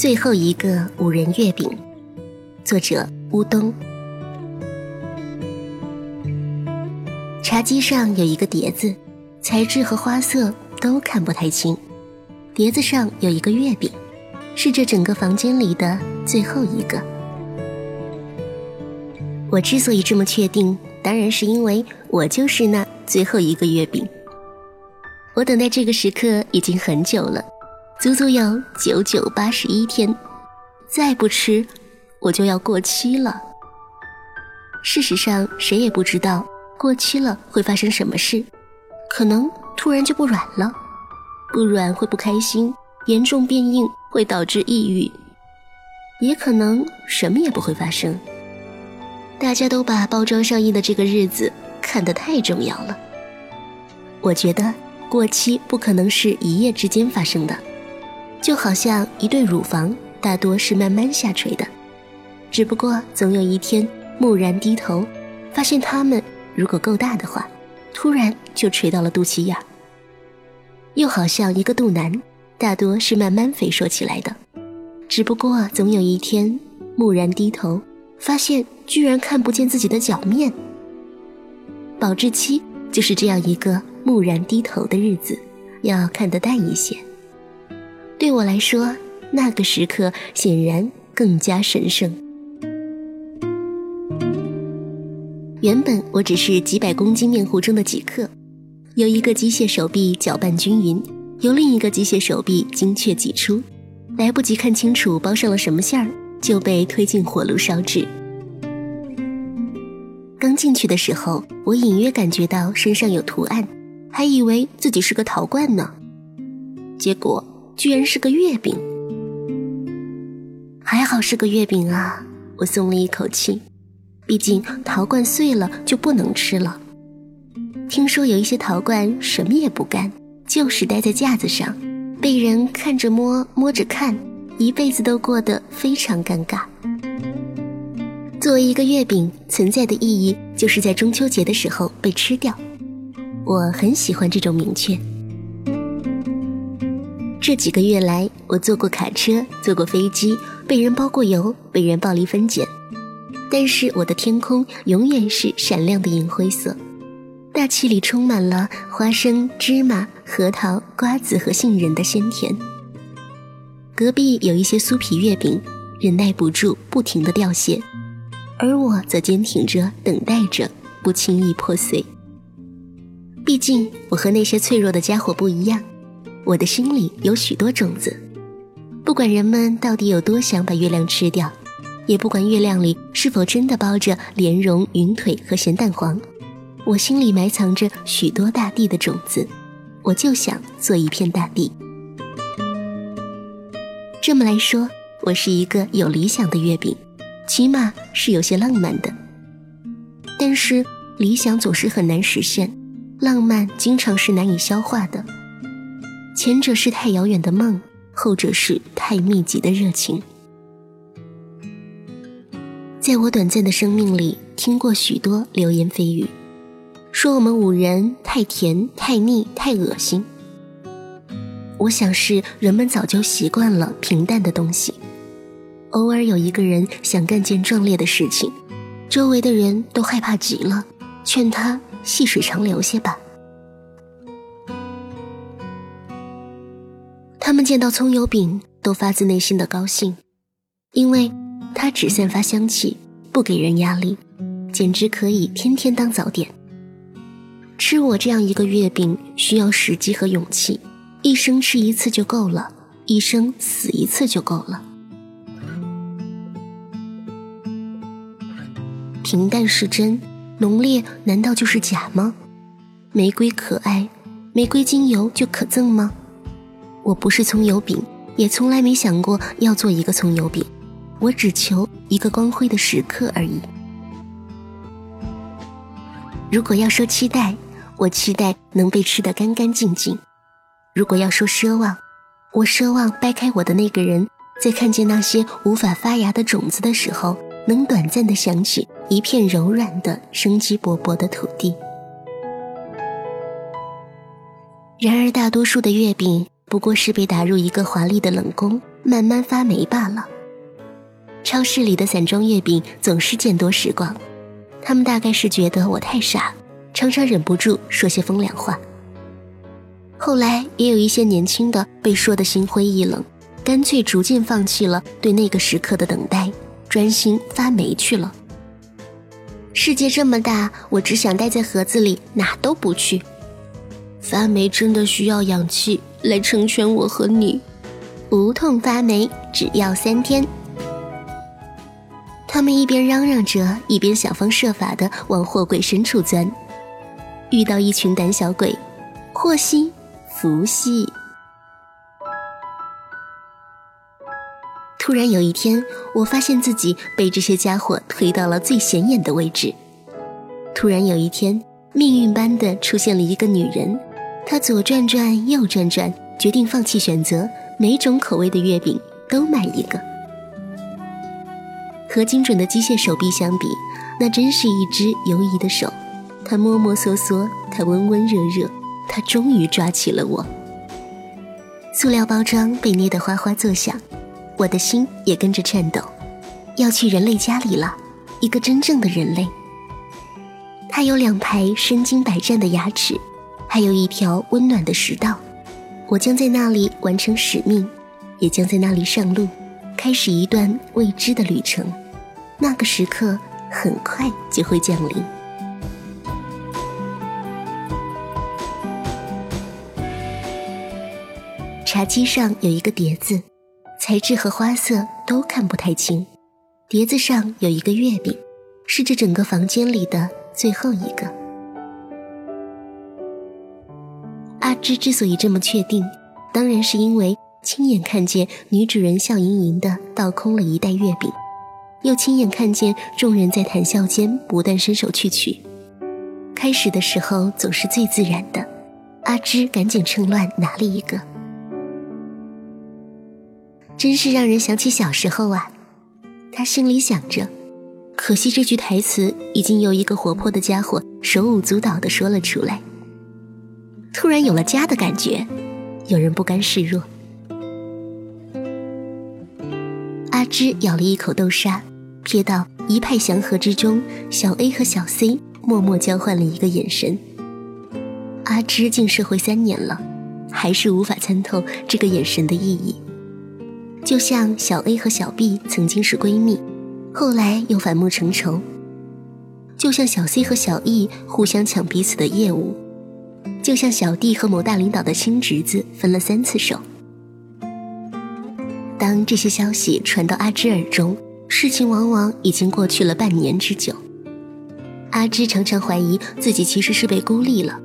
最后一个五仁月饼，作者乌冬。茶几上有一个碟子，材质和花色都看不太清。碟子上有一个月饼，是这整个房间里的最后一个。我之所以这么确定，当然是因为我就是那最后一个月饼。我等待这个时刻已经很久了。足足有九九八十一天，再不吃，我就要过期了。事实上，谁也不知道过期了会发生什么事，可能突然就不软了，不软会不开心，严重变硬会导致抑郁，也可能什么也不会发生。大家都把包装上印的这个日子看得太重要了。我觉得过期不可能是一夜之间发生的。就好像一对乳房，大多是慢慢下垂的，只不过总有一天蓦然低头，发现它们如果够大的话，突然就垂到了肚脐眼。又好像一个肚腩，大多是慢慢肥硕起来的，只不过总有一天蓦然低头，发现居然看不见自己的脚面。保质期就是这样一个蓦然低头的日子，要看得淡一些。对我来说，那个时刻显然更加神圣。原本我只是几百公斤面糊中的几克，由一个机械手臂搅拌均匀，由另一个机械手臂精确挤出，来不及看清楚包上了什么馅儿，就被推进火炉烧制。刚进去的时候，我隐约感觉到身上有图案，还以为自己是个陶罐呢，结果。居然是个月饼，还好是个月饼啊！我松了一口气，毕竟陶罐碎了就不能吃了。听说有一些陶罐什么也不干，就是待在架子上，被人看着摸，摸着看，一辈子都过得非常尴尬。作为一个月饼，存在的意义就是在中秋节的时候被吃掉。我很喜欢这种明确。这几个月来，我坐过卡车，坐过飞机，被人包过邮，被人暴力分拣，但是我的天空永远是闪亮的银灰色，大气里充满了花生、芝麻、核桃、瓜子和杏仁的鲜甜。隔壁有一些酥皮月饼，忍耐不住不停的掉屑，而我则坚挺着，等待着，不轻易破碎。毕竟我和那些脆弱的家伙不一样。我的心里有许多种子，不管人们到底有多想把月亮吃掉，也不管月亮里是否真的包着莲蓉、云腿和咸蛋黄，我心里埋藏着许多大地的种子，我就想做一片大地。这么来说，我是一个有理想的月饼，起码是有些浪漫的。但是理想总是很难实现，浪漫经常是难以消化的。前者是太遥远的梦，后者是太密集的热情。在我短暂的生命里，听过许多流言蜚语，说我们五人太甜、太腻、太恶心。我想是人们早就习惯了平淡的东西，偶尔有一个人想干件壮烈的事情，周围的人都害怕极了，劝他细水长流些吧。们见到葱油饼都发自内心的高兴，因为它只散发香气，不给人压力，简直可以天天当早点。吃我这样一个月饼需要时机和勇气，一生吃一次就够了，一生死一次就够了。平淡是真，浓烈难道就是假吗？玫瑰可爱，玫瑰精油就可憎吗？我不是葱油饼，也从来没想过要做一个葱油饼。我只求一个光辉的时刻而已。如果要说期待，我期待能被吃得干干净净；如果要说奢望，我奢望掰开我的那个人，在看见那些无法发芽的种子的时候，能短暂的想起一片柔软的、生机勃勃的土地。然而，大多数的月饼。不过是被打入一个华丽的冷宫，慢慢发霉罢了。超市里的散装月饼总是见多识广，他们大概是觉得我太傻，常常忍不住说些风凉话。后来也有一些年轻的被说得心灰意冷，干脆逐渐放弃了对那个时刻的等待，专心发霉去了。世界这么大，我只想待在盒子里，哪都不去。发霉真的需要氧气来成全我和你，无痛发霉只要三天。他们一边嚷嚷着，一边想方设法的往货柜深处钻。遇到一群胆小鬼，祸兮福兮。突然有一天，我发现自己被这些家伙推到了最显眼的位置。突然有一天，命运般的出现了一个女人，他左转转，右转转，决定放弃选择，每种口味的月饼都买一个。和精准的机械手臂相比，那真是一只游移的手。它摸摸索索，它温温热热，它终于抓起了我。塑料包装被捏得哗哗作响，我的心也跟着颤抖。要去人类家里了，一个真正的人类。它有两排身经百战的牙齿，还有一条温暖的食道。我将在那里完成使命，也将在那里上路，开始一段未知的旅程。那个时刻很快就会降临。茶几上有一个碟子，材质和花色都看不太清。碟子上有一个月饼，是这整个房间里的最后一个。阿芝之所以这么确定，当然是因为亲眼看见女主人笑盈盈的倒空了一袋月饼。又亲眼看见众人在谈笑间不断伸手去取，开始的时候总是最自然的。阿芝赶紧趁乱拿了一个，真是让人想起小时候啊！他心里想着，可惜这句台词已经由一个活泼的家伙手舞足蹈地说了出来。突然有了家的感觉，有人不甘示弱。阿芝咬了一口豆沙。瞥到一派祥和之中，小 A 和小 C 默默交换了一个眼神。阿芝进社会三年了，还是无法参透这个眼神的意义。就像小 A 和小 B 曾经是闺蜜，后来又反目成仇；就像小 C 和小 E 互相抢彼此的业务；就像小弟和某大领导的亲侄子分了三次手。当这些消息传到阿芝耳中，事情往往已经过去了半年之久，阿芝常常怀疑自己其实是被孤立了，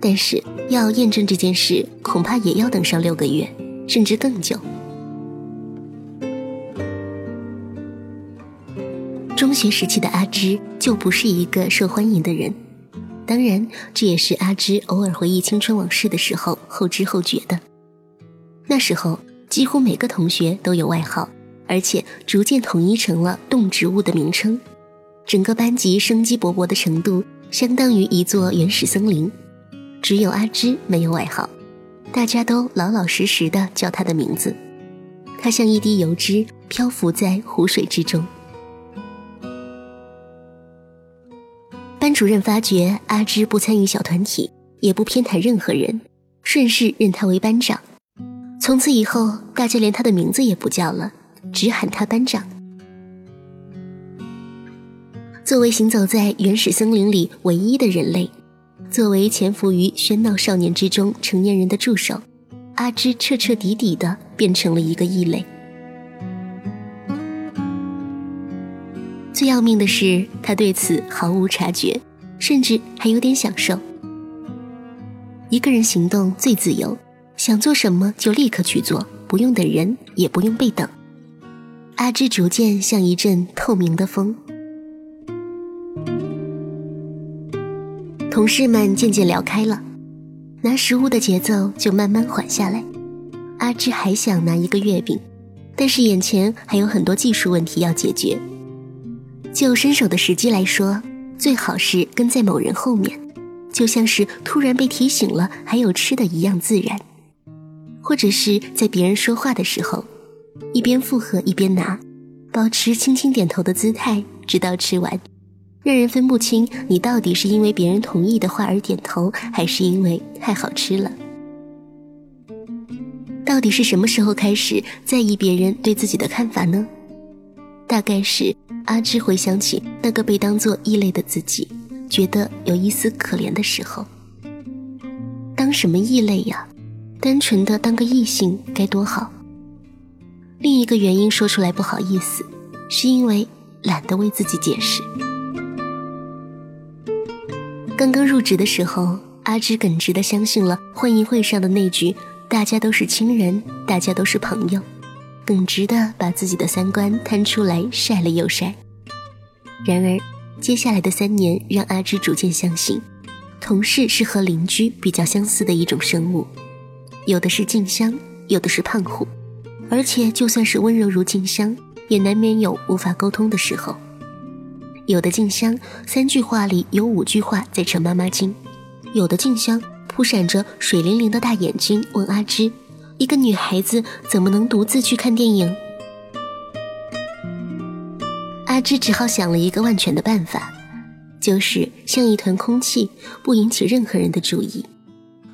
但是要验证这件事，恐怕也要等上六个月，甚至更久。中学时期的阿芝就不是一个受欢迎的人，当然，这也是阿芝偶尔回忆青春往事的时候后知后觉的。那时候，几乎每个同学都有外号。而且逐渐统一成了动植物的名称，整个班级生机勃勃的程度相当于一座原始森林。只有阿芝没有外号，大家都老老实实的叫她的名字。她像一滴油脂漂浮在湖水之中。班主任发觉阿芝不参与小团体，也不偏袒任何人，顺势任他为班长。从此以后，大家连他的名字也不叫了。只喊他班长。作为行走在原始森林里唯一的人类，作为潜伏于喧闹少年之中成年人的助手，阿芝彻彻底底的变成了一个异类。最要命的是，他对此毫无察觉，甚至还有点享受。一个人行动最自由，想做什么就立刻去做，不用等人，也不用被等。阿芝逐渐像一阵透明的风，同事们渐渐聊开了，拿食物的节奏就慢慢缓下来。阿芝还想拿一个月饼，但是眼前还有很多技术问题要解决。就伸手的时机来说，最好是跟在某人后面，就像是突然被提醒了还有吃的一样自然，或者是在别人说话的时候。一边附和一边拿，保持轻轻点头的姿态，直到吃完，让人分不清你到底是因为别人同意的话而点头，还是因为太好吃了。到底是什么时候开始在意别人对自己的看法呢？大概是阿芝回想起那个被当作异类的自己，觉得有一丝可怜的时候。当什么异类呀？单纯的当个异性该多好。另一个原因说出来不好意思，是因为懒得为自己解释。刚刚入职的时候，阿芝耿直的相信了欢迎会上的那句“大家都是亲人，大家都是朋友”，耿直的把自己的三观摊出来晒了又晒。然而，接下来的三年让阿芝逐渐相信。同事是和邻居比较相似的一种生物，有的是静香，有的是胖虎，而且就算是温柔如静香，也难免有无法沟通的时候。有的静香三句话里有五句话在扯妈妈经，有的静香扑闪着水灵灵的大眼睛问阿芝：“一个女孩子怎么能独自去看电影？”阿芝只好想了一个万全的办法。就是像一团空气，不引起任何人的注意，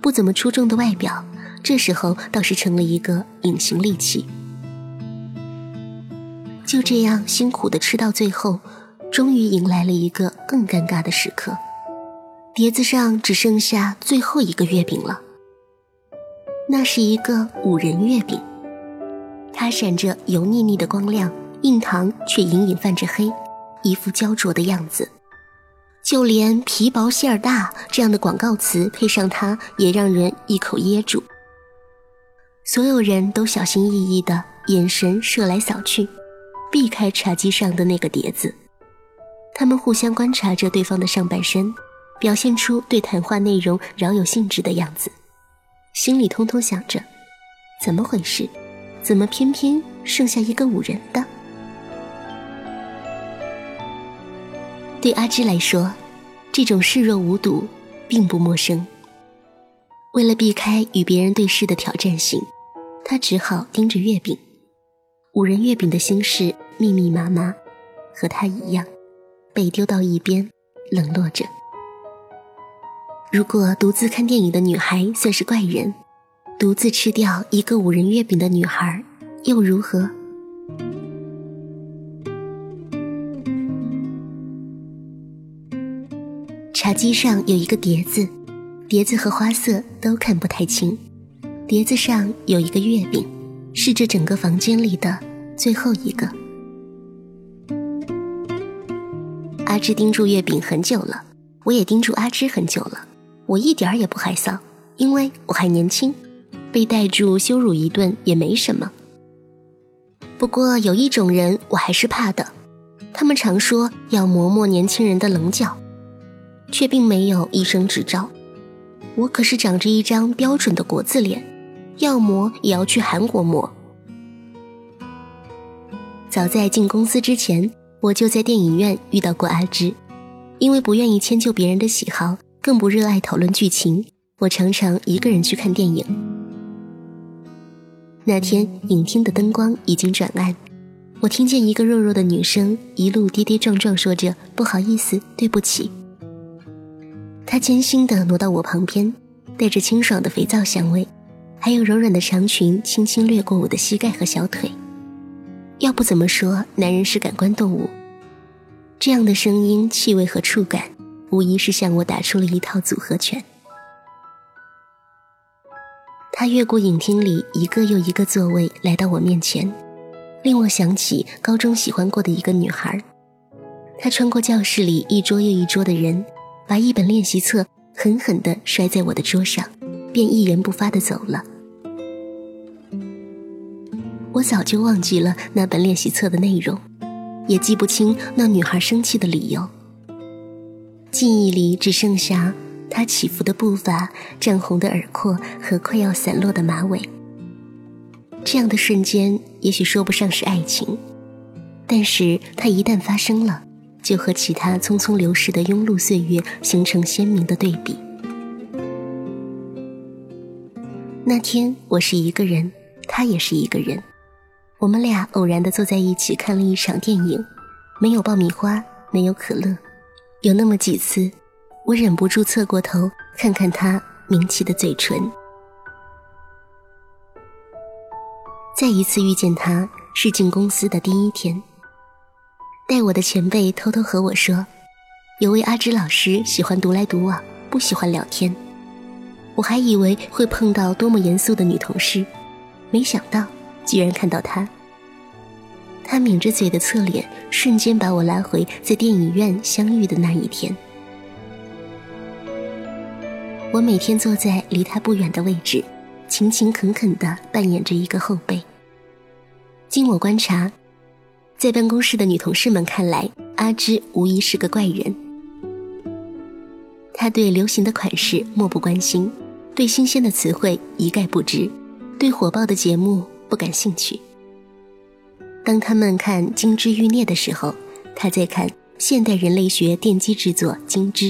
不怎么出众的外表，这时候倒是成了一个隐形利器。就这样辛苦的吃到最后，终于迎来了一个更尴尬的时刻，碟子上只剩下最后一个月饼了。那是一个五仁月饼，它闪着油腻腻的光亮，硬糖却隐隐泛着黑，一副焦灼的样子。就连“皮薄馅儿大”这样的广告词配上它，也让人一口噎住。所有人都小心翼翼的眼神射来扫去，避开茶几上的那个碟子。他们互相观察着对方的上半身，表现出对谈话内容饶有兴致的样子，心里通通想着：怎么回事？怎么偏偏剩下一个五人的？对阿芝来说，这种视若无睹并不陌生。为了避开与别人对视的挑战性，他只好盯着月饼。五仁月饼的心事密密麻麻，和他一样，被丢到一边，冷落着。如果独自看电影的女孩算是怪人，独自吃掉一个五仁月饼的女孩又如何？茶几上有一个碟子，碟子和花色都看不太清。碟子上有一个月饼，是这整个房间里的最后一个。阿芝盯住月饼很久了，我也盯住阿芝很久了。我一点儿也不害臊，因为我还年轻，被带住羞辱一顿也没什么。不过有一种人我还是怕的，他们常说要磨磨年轻人的棱角。却并没有医生执照，我可是长着一张标准的国字脸，要磨也要去韩国磨。早在进公司之前，我就在电影院遇到过阿芝，因为不愿意迁就别人的喜好，更不热爱讨论剧情，我常常一个人去看电影。那天影厅的灯光已经转暗，我听见一个弱弱的女声一路跌跌撞撞说着：“不好意思，对不起。”他艰辛地挪到我旁边，带着清爽的肥皂香味，还有柔软的长裙轻轻掠过我的膝盖和小腿。要不怎么说男人是感官动物？这样的声音、气味和触感，无疑是向我打出了一套组合拳。他越过影厅里一个又一个座位，来到我面前，令我想起高中喜欢过的一个女孩。他穿过教室里一桌又一桌的人。把一本练习册狠狠地摔在我的桌上，便一言不发地走了。我早就忘记了那本练习册的内容，也记不清那女孩生气的理由。记忆里只剩下他起伏的步伐、涨红的耳廓和快要散落的马尾。这样的瞬间，也许说不上是爱情，但是它一旦发生了。就和其他匆匆流逝的庸碌岁月形成鲜明的对比。那天我是一个人，他也是一个人，我们俩偶然的坐在一起看了一场电影，没有爆米花，没有可乐，有那么几次，我忍不住侧过头看看他抿起的嘴唇。再一次遇见他是进公司的第一天，带我的前辈偷偷和我说，有位阿芝老师喜欢独来独往，不喜欢聊天。我还以为会碰到多么严肃的女同事，没想到居然看到她。他抿着嘴的侧脸，瞬间把我拉回在电影院相遇的那一天。我每天坐在离他不远的位置，勤勤恳恳地扮演着一个后辈。经我观察，在办公室的女同事们看来，阿芝无疑是个怪人。她对流行的款式漠不关心。对新鲜的词汇一概不知，对火爆的节目不感兴趣。当他们看《金枝欲孽》的时候，他在看现代人类学奠基之作《金枝》；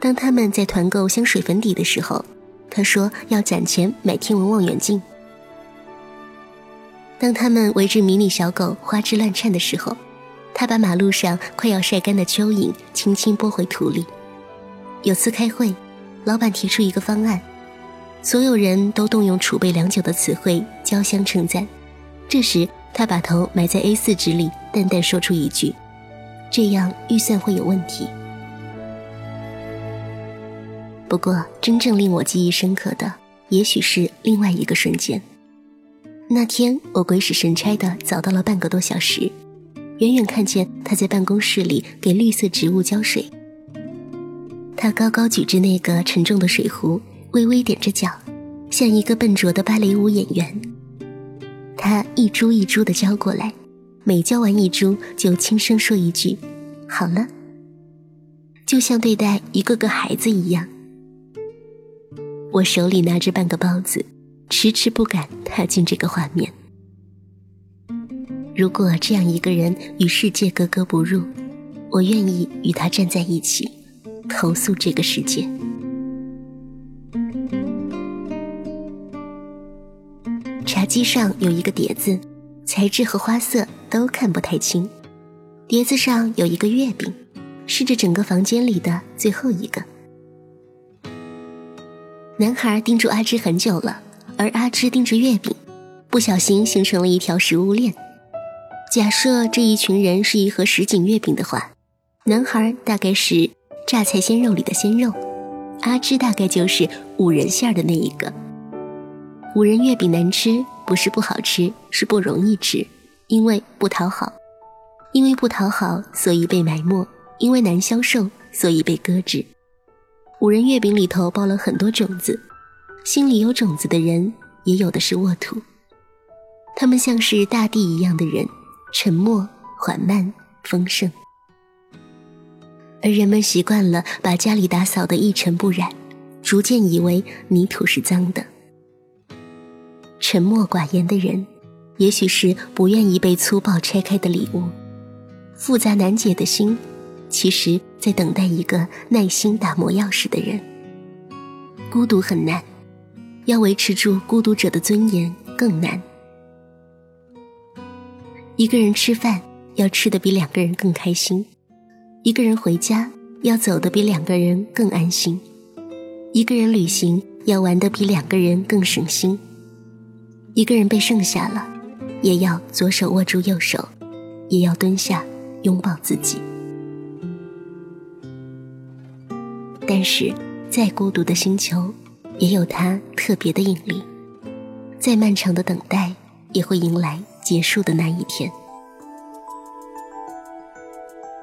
当他们在团购香水粉底的时候，他说要攒钱买天文望远镜；当他们围着迷你小狗花枝乱颤的时候，他把马路上快要晒干的蚯蚓轻轻拨回土里。有次开会。老板提出一个方案，所有人都动用储备良久的词汇交相称赞。这时，他把头埋在 A4 纸里，淡淡说出一句：“这样预算会有问题。”不过，真正令我记忆深刻的，也许是另外一个瞬间。那天，我鬼使神差的早到了半个多小时，远远看见他在办公室里给绿色植物浇水。他高高举着那个沉重的水壶，微微踮着脚，像一个笨拙的芭蕾舞演员。他一株一株的浇过来，每浇完一株，就轻声说一句：“好了。”就像对待一个个孩子一样。我手里拿着半个包子，迟迟不敢踏进这个画面。如果这样一个人与世界格格不入，我愿意与他站在一起。投诉这个世界。茶几上有一个碟子，材质和花色都看不太清。碟子上有一个月饼，是这整个房间里的最后一个。男孩盯住阿芝很久了，而阿芝盯着月饼，不小心形成了一条食物链。假设这一群人是一盒什锦月饼的话，男孩大概是。榨菜鲜肉里的鲜肉，阿芝大概就是五仁馅的那一个。五仁月饼难吃，不是不好吃，是不容易吃，因为不讨好，因为不讨好，所以被埋没；因为难销售，所以被搁置。五仁月饼里头包了很多种子，心里有种子的人，也有的是沃土。他们像是大地一样的人，沉默、缓慢、丰盛。而人们习惯了把家里打扫得一尘不染，逐渐以为泥土是脏的。沉默寡言的人，也许是不愿意被粗暴拆开的礼物。复杂难解的心，其实在等待一个耐心打磨钥匙的人。孤独很难，要维持住孤独者的尊严更难。一个人吃饭，要吃得比两个人更开心。一个人回家要走得比两个人更安心，一个人旅行要玩得比两个人更省心，一个人被剩下了，也要左手握住右手，也要蹲下拥抱自己。但是，再孤独的星球，也有它特别的引力，再漫长的等待，也会迎来结束的那一天。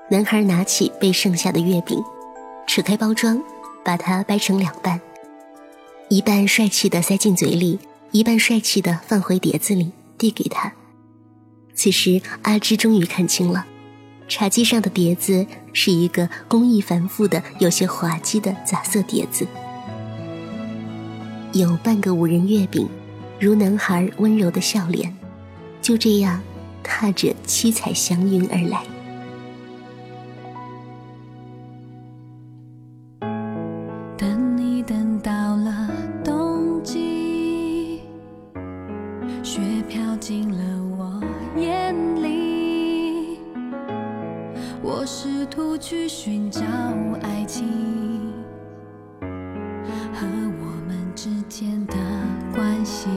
男孩拿起被剩下的月饼，扯开包装，把它掰成两半，一半帅气的塞进嘴里，一半帅气的放回碟子里，递给他。此时，阿芝终于看清了，茶几上的碟子是一个工艺繁复的、有些滑稽的杂色碟子，有半个五仁月饼，如男孩温柔的笑脸，就这样踏着七彩祥云而来。关系，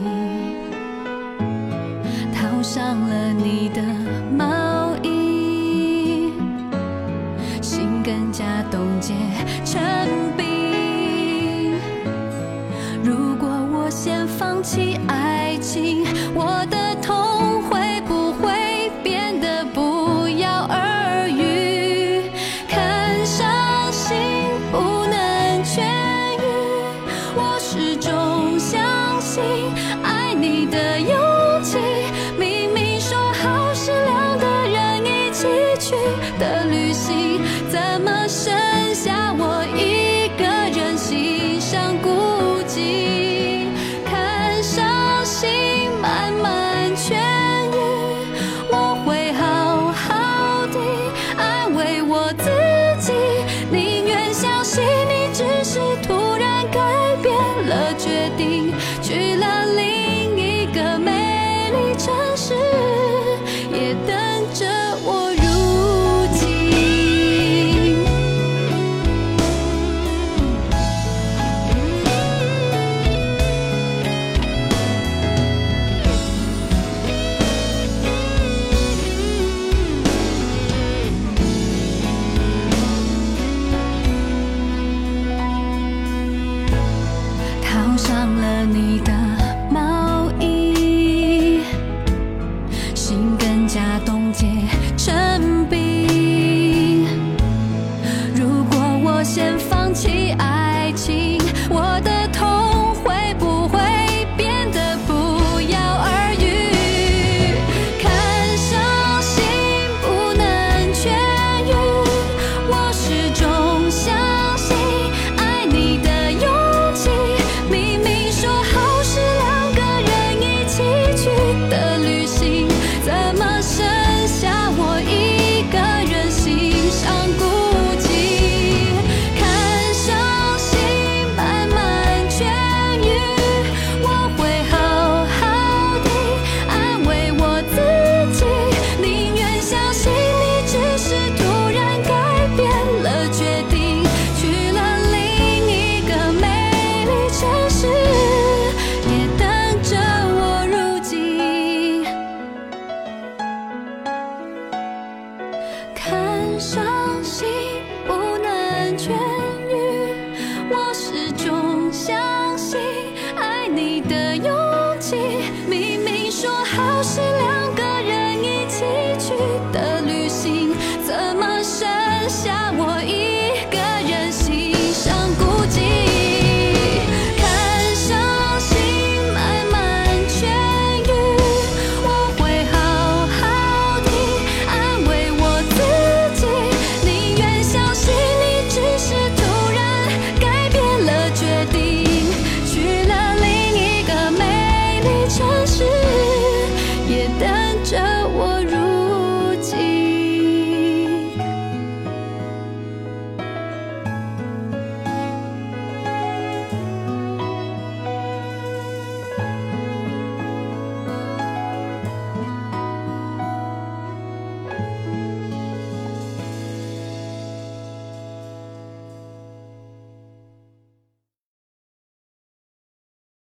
套上了你的